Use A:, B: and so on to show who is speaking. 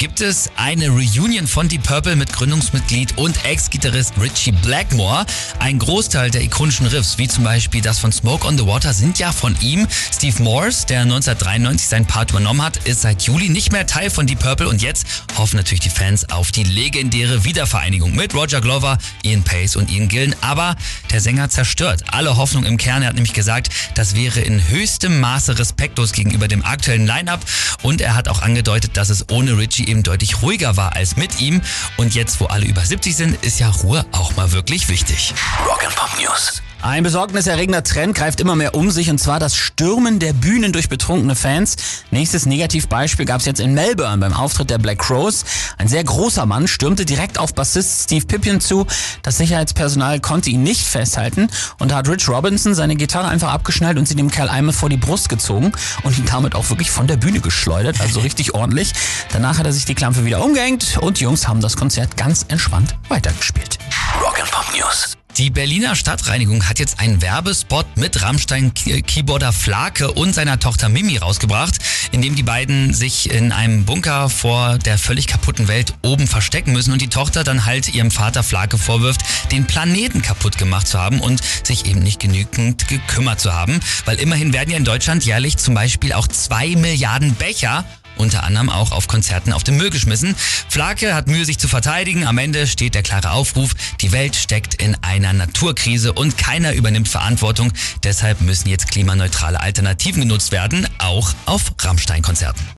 A: Gibt es eine Reunion von Deep Purple mit Gründungsmitglied und Ex-Gitarrist Richie Blackmore? Ein Großteil der ikonischen Riffs, wie zum Beispiel das von Smoke on the Water, sind ja von ihm. Steve Morse, der 1993 seinen Part übernommen hat, ist seit Juli nicht mehr Teil von Deep Purple und jetzt hoffen natürlich die Fans auf die legendäre Wiedervereinigung mit Roger Glover, Ian Pace und Ian Gillen. Aber der Sänger zerstört alle Hoffnung im Kern. Er hat nämlich gesagt, das wäre in höchstem Maße respektlos gegenüber dem aktuellen Line-Up und er hat auch angedeutet, dass es ohne Richie eben deutlich ruhiger war als mit ihm. Und jetzt, wo alle über 70 sind, ist ja Ruhe auch mal wirklich wichtig.
B: Rock and Pop News.
C: Ein besorgniserregender Trend greift immer mehr um sich und zwar das Stürmen der Bühnen durch betrunkene Fans. Nächstes Negativbeispiel gab es jetzt in Melbourne beim Auftritt der Black Crows. Ein sehr großer Mann stürmte direkt auf Bassist Steve Pippion zu. Das Sicherheitspersonal konnte ihn nicht festhalten und da hat Rich Robinson seine Gitarre einfach abgeschnallt und sie dem Kerl einmal vor die Brust gezogen und ihn damit auch wirklich von der Bühne geschleudert, also richtig ordentlich. Danach hat er sich die Klampe wieder umgehängt und die Jungs haben das Konzert ganz entspannt weitergespielt.
B: Rock and Pop News.
A: Die Berliner Stadtreinigung hat jetzt einen Werbespot mit Rammstein-Keyboarder Flake und seiner Tochter Mimi rausgebracht, in dem die beiden sich in einem Bunker vor der völlig kaputten Welt oben verstecken müssen und die Tochter dann halt ihrem Vater Flake vorwirft, den Planeten kaputt gemacht zu haben und sich eben nicht genügend gekümmert zu haben, weil immerhin werden ja in Deutschland jährlich zum Beispiel auch zwei Milliarden Becher unter anderem auch auf Konzerten auf den Müll geschmissen. Flake hat Mühe, sich zu verteidigen. Am Ende steht der klare Aufruf, die Welt steckt in einer Naturkrise und keiner übernimmt Verantwortung. Deshalb müssen jetzt klimaneutrale Alternativen genutzt werden, auch auf Rammstein-Konzerten.